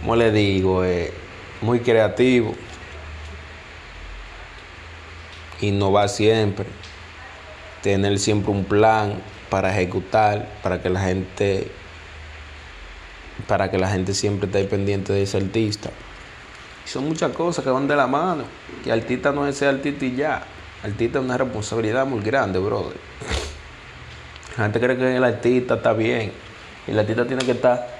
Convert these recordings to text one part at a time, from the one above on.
Como le digo, eh, muy creativo, innovar siempre, tener siempre un plan para ejecutar, para que la gente, para que la gente siempre esté pendiente de ese artista. Y son muchas cosas que van de la mano, que artista no es ese artista y ya, artista es una responsabilidad muy grande, brother. La gente cree que el artista está bien, y el artista tiene que estar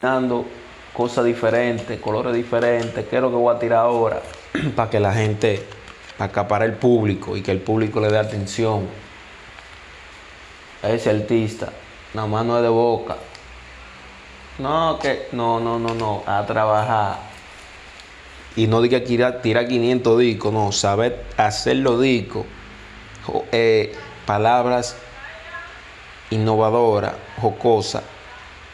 Dando cosas diferentes, colores diferentes, qué es lo que voy a tirar ahora, para que la gente, para acaparar el público y que el público le dé atención a ese artista. Nada más no es de boca. No, que, no, no, no, no, a trabajar. Y no diga tirar, tirar 500 discos, no, saber hacer los discos, eh, palabras innovadoras, jocosas,